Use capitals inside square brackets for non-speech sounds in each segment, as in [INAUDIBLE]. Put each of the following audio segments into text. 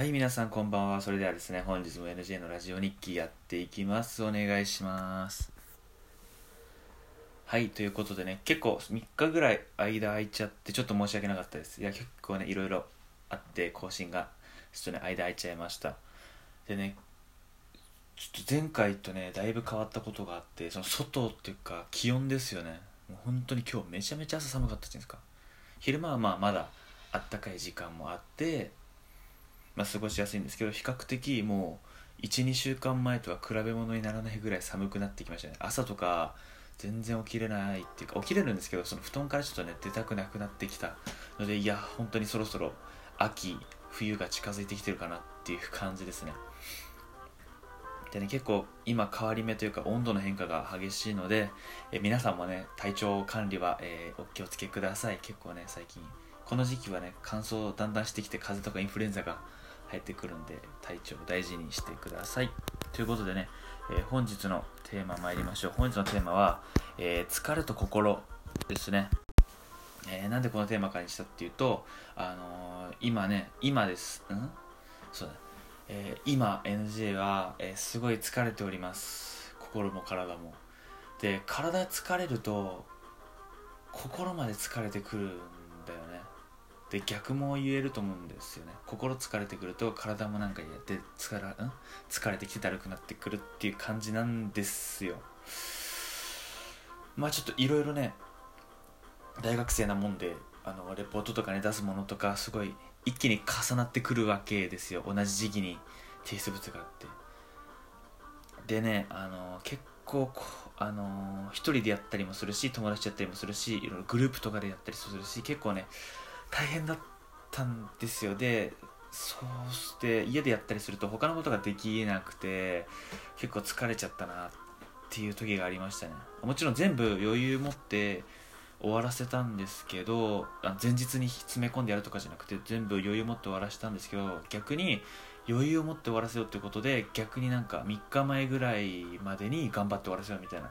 はい、皆さんこんばんは。それではですね、本日も NJ のラジオ日記やっていきます。お願いします。はい、ということでね、結構3日ぐらい間空いちゃって、ちょっと申し訳なかったです。いや、結構ね、いろいろあって、更新が、ちょっとね、間空いちゃいました。でね、ちょっと前回とね、だいぶ変わったことがあって、その外っていうか、気温ですよね。もう本当に今日めちゃめちゃ朝寒かったじゃないですか。昼間はまあまだあったかい時間もあって、まあ、過ごしやすいんですけど比較的もう12週間前とは比べ物にならないぐらい寒くなってきましたね。朝とか全然起きれないっていうか起きれるんですけどその布団からちょっとね出たくなくなってきたのでいや本当にそろそろ秋冬が近づいてきてるかなっていう感じですね。でね結構今変わり目というか温度の変化が激しいのでえ皆さんもね体調管理は、えーお気をつけください。結構ね最近この時期はね乾燥だんだんしてきて風邪とかインフルエンザが入ってくるんで体調を大事にしてください。ということでね、えー本日のテーマ参りましょう。本日のテーマは、えー疲れと心ですね、えーなんでこのテーマかにしたっていうと、あのー今ね今です。うん？そうだ、えー今 NJ は、えーすごい疲れております。心も体も。で体疲れると心まで疲れてくるんだよね。で逆も言えると思うんですよね。心疲れてくると体もなんかやって疲れ,、ん？疲れてきてだるくなってくるっていう感じなんですよ。まあちょっといろいろね大学生なもんであのレポートとかね出すものとかすごい一気に重なってくるわけですよ。同じ時期に提出物があって。でねあの結構こあの一人でやったりもするし友達やったりもするしいろいろグループとかでやったりするし結構ね大変だったんですよ。でそうして家でやったりすると他のことができなくて結構疲れちゃったなっていう時がありましたね。もちろん全部余裕持って終わらせたんですけど前日に詰め込んでやるとかじゃなくて全部余裕持って終わらせたんですけど逆に余裕を持って終わらせようってことで逆になんか3日前ぐらいまでに頑張って終わらせようみたいな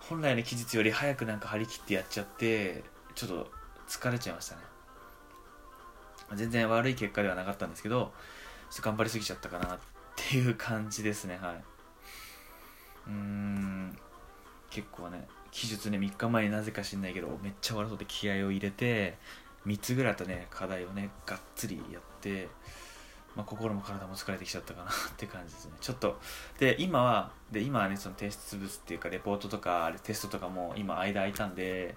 本来の期日より早くなんか張り切ってやっちゃってちょっと疲れちゃいましたね。全然悪い結果ではなかったんですけど頑張りすぎちゃったかなっていう感じですねはい。うん。結構ね期日ね3日前になぜか知んないけどめっちゃ終わらそうって気合を入れて3つぐらいとね課題をねがっつりやってまあ、心も体も疲れてきちゃったかなって感じですね。ちょっとで今はで今はねその提出物っていうかレポートとかテストとかも今間空いたんで、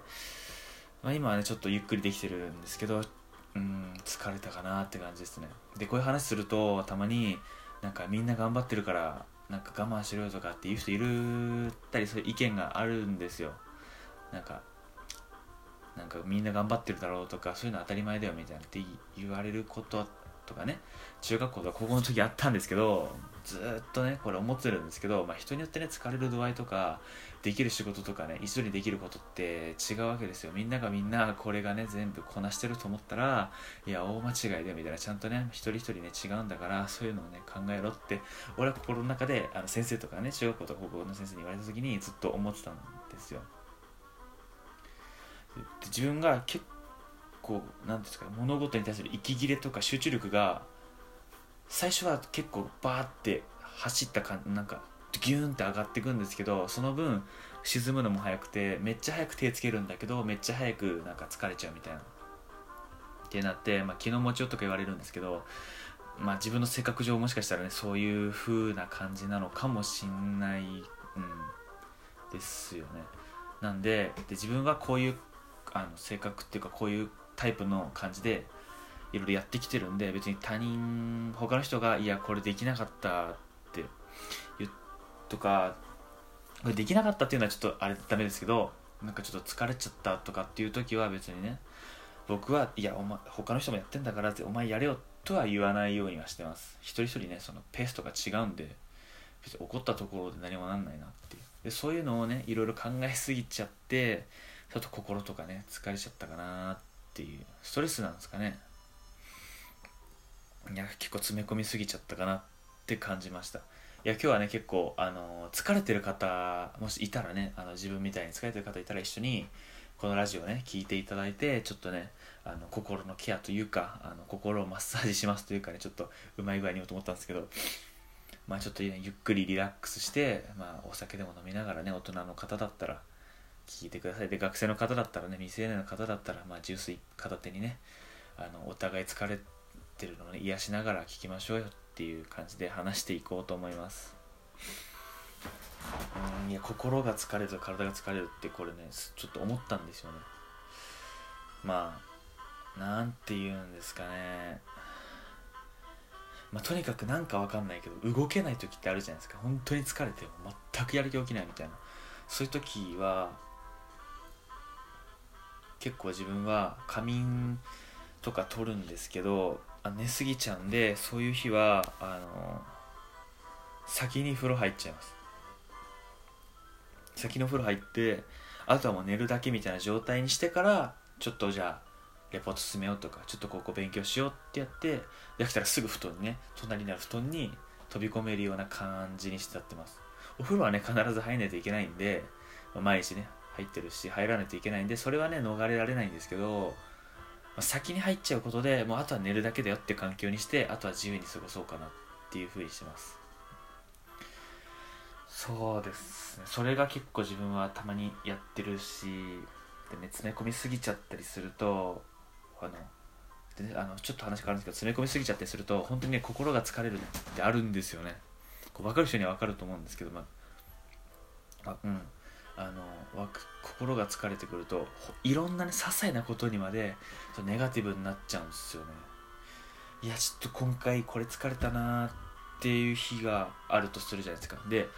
まあ、今はねちょっとゆっくりできてるんですけどうん疲れたかなって感じですね。でこういう話するとたまになんかみんな頑張ってるからなんか我慢しろよとかっていう人いるったりそういう意見があるんですよ。なんかなんかみんな頑張ってるだろうとかそういうの当たり前だよみたいなって言われることとかね中学校とか高校の時あったんですけどずっとねこれ思ってるんですけど、まあ、人によってね疲れる度合いとかできる仕事とかね一緒にできることって違うわけですよ。みんながみんなこれがね全部こなしてると思ったらいや大間違いだよみたいなちゃんとね一人一人ね違うんだからそういうのをね考えろって俺は心の中であの先生とかね中学校とか高校の先生に言われた時にずっと思ってたんですよ。で自分が結構なんですか物事に対する息切れとか集中力が最初は結構バーって走った感なんかギューンって上がっていくんですけどその分沈むのも早くてめっちゃ早く手つけるんだけどめっちゃ早くなんか疲れちゃうみたいな。ってなって、まあ、気の持ちよとか言われるんですけど、まあ、自分の性格上もしかしたらねそういう風な感じなのかもしんない、うん、ですよね。なんでで自分はこういうあの性格っていうかこういうタイプの感じでいろいろやってきてるんで別に他人他の人がいやこれできなかったって言うとかこれできなかったっていうのはちょっとあれダメですけどなんかちょっと疲れちゃったとかっていう時は別にね僕はいやお前他の人もやってんだからってお前やれよとは言わないようにはしてます。一人一人ねそのペースとか違うんで別に怒ったところで何もなんないなっていう。でそういうのをねいろいろ考えすぎちゃってちょっと心とかね疲れちゃったかなって。ていうストレスなんですかね。いや結構詰め込みすぎちゃったかなって感じました。いや今日はね結構あの疲れてる方もしいたらねあの自分みたいに疲れてる方いたら一緒にこのラジオね聞いていただいてちょっとねあの心のケアというかあの心をマッサージしますというかねちょっとうまい具合に言おうと思ったんですけどまあちょっと、ね、ゆっくりリラックスして、まあ、お酒でも飲みながらね大人の方だったら聞いてください。で学生の方だったらね未成年の方だったら、まあ、ジュース片手にねあのお互い疲れてるのを、ね、癒しながら聞きましょうよっていう感じで話していこうと思います。うんいや心が疲れると体が疲れるってこれねちょっと思ったんですよね。まあなんて言うんですかね。まあ、とにかくなんかわかんないけど動けない時ってあるじゃないですか。本当に疲れて全くやる気起きないみたいな。そういう時は結構自分は仮眠とか取るんですけどあ寝すぎちゃうんでそういう日はあの先に風呂入っちゃいます。先の風呂入ってあとはもう寝るだけみたいな状態にしてからちょっとじゃあレポート進めようとかちょっとここ勉強しようってやってできたらすぐ布団にね隣にある布団に飛び込めるような感じにしてやってます。お風呂はね必ず入んないといけないんで、毎日ね入ってるし入らないといけないんでそれはね逃れられないんですけど、先に入っちゃうことでもうあとは寝るだけだよって環境にしてあとは自由に過ごそうかなっていうふうにしてます。そうですね。それが結構自分はたまにやってるしでね詰め込みすぎちゃったりするとあので、あのちょっと話変わるんですけど詰め込みすぎちゃったりすると本当にね心が疲れるってあるんですよね。こう分かる人には分かると思うんですけどまあうん。あの心が疲れてくるといろんなね些細なことにまでネガティブになっちゃうんですよね。いやちょっと今回これ疲れたなっていう日があるとするじゃないですか。で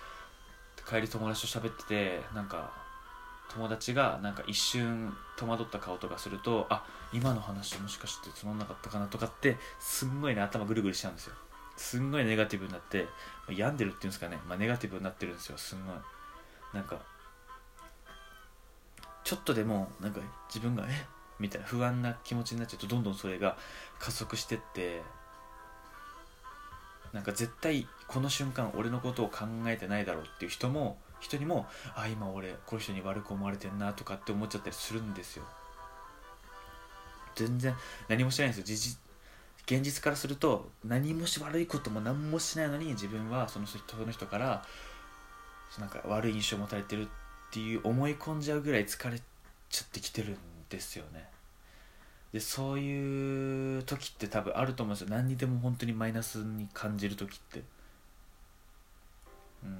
帰り友達と喋っててなんか友達がなんか一瞬戸惑った顔とかするとあ今の話もしかしてつまんなかったかなとかってすんごいね頭ぐるぐるしちゃうんですよ。すんごいネガティブになって病んでるっていうんですかね、まあ、ネガティブになってるんですよすんごい。なんかちょっとでもなんか自分がえ？みたいな不安な気持ちになっちゃうとどんどんそれが加速してってなんか絶対この瞬間俺のことを考えてないだろうっていう人も人にもあ今俺この人に悪く思われてんなとかって思っちゃったりするんですよ。全然何もしないんですよ。実現実からすると何もし悪いことも何もしないのに自分はその人その人からなんか悪い印象を持たれてるっていう思い込んじゃうぐらい疲れちゃってきてるんですよね。でそういう時って多分あると思うんですよ。何にでも本当にマイナスに感じる時って。うん。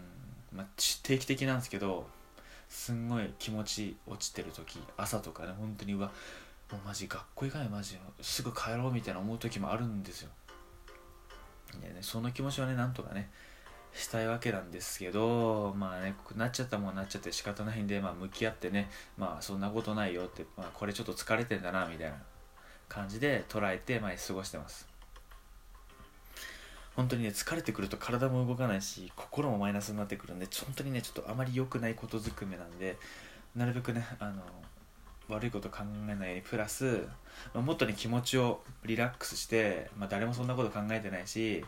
まあ、定期的なんですけどすんごい気持ち落ちてる時朝とかね本当にうわもうマジ学校行かないマジすぐ帰ろうみたいな思う時もあるんですよ。でねその気持ちはねなんとかねしたいわけなんですけどまあねなっちゃったもんなっちゃって仕方ないんで、まあ、向き合ってねまあそんなことないよって、まあ、これちょっと疲れてんだなみたいな感じで捉えて前過ごしてます。本当にね疲れてくると体も動かないし心もマイナスになってくるんで本当にねちょっとあまり良くないことずくめなんでなるべくねあの悪いこと考えないようにプラス、まあ、もっとね気持ちをリラックスして、まあ、誰もそんなこと考えてないし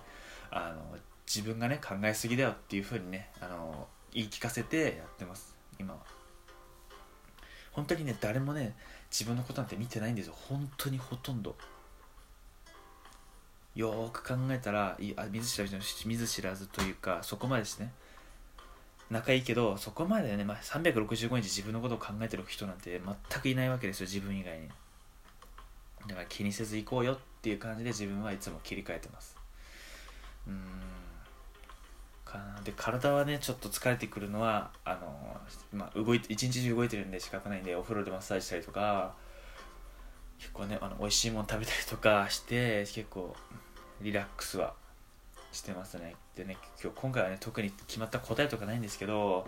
あの自分がね考えすぎだよっていうふうにねあの言い聞かせてやってます。今は。本当にね誰もね自分のことなんて見てないんですよ。本当にほとんど。よく考えたらいあ見ず知らず見ず知らずというかそこまでですね。仲いいけどそこまでね、まあ、365日自分のことを考えてる人なんて全くいないわけですよ自分以外に。だから気にせず行こうよっていう感じで自分はいつも切り替えてます。うん。かな。で体はねちょっと疲れてくるのはあの、まあ、動いて一日中動いてるんで仕方ないんでお風呂でマッサージしたりとか結構ねあの美味しいもの食べたりとか [LAUGHS] して結構リラックスはしてますね。でね今日今回はね特に決まった答えとかないんですけど、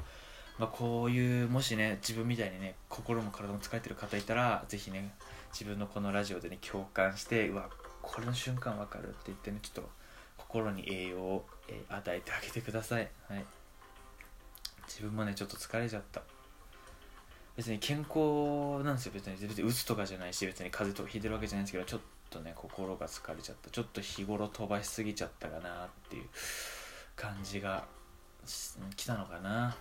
まあ、こういうもしね自分みたいにね心も体も疲れてる方いたら是非ね自分のこのラジオでね共感してうわこれの瞬間わかるって言ってねちょっと心に栄養を、えー、与えてあげてください。はい。自分もねちょっと疲れちゃった。別に健康なんですよ。別に別にうつとかじゃないし別に風邪とかひいてるわけじゃないんですけどちょっとね心が疲れちゃった。ちょっと日頃飛ばしすぎちゃったかなっていう感じがきたのかな、うん、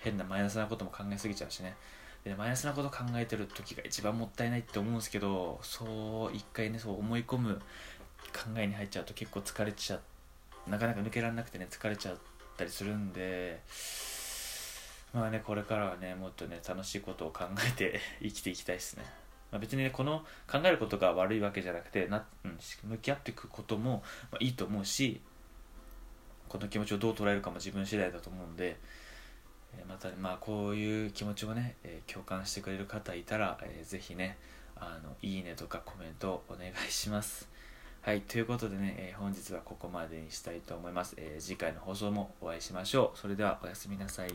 変なマイナスなことも考えすぎちゃうしね。でマイナスなこと考えてる時が一番もったいないって思うんですけどそう一回ねそう思い込む考えに入っちゃうと結構疲れちゃなかなか抜けられなくてね疲れちゃったりするんでまあねこれからはねもっとね楽しいことを考えて [LAUGHS] 生きていきたいですね、まあ、別にねこの考えることが悪いわけじゃなくてな、うん、向き合っていくことも、まあ、いいと思うしこの気持ちをどう捉えるかも自分次第だと思うんでまたまあこういう気持ちをね、えー、共感してくれる方いたら、えー、ぜひねあのいいねとかコメントお願いします。はいということでね、えー、本日はここまでにしたいと思います、え次回の放送もお会いしましょう。それではおやすみなさい。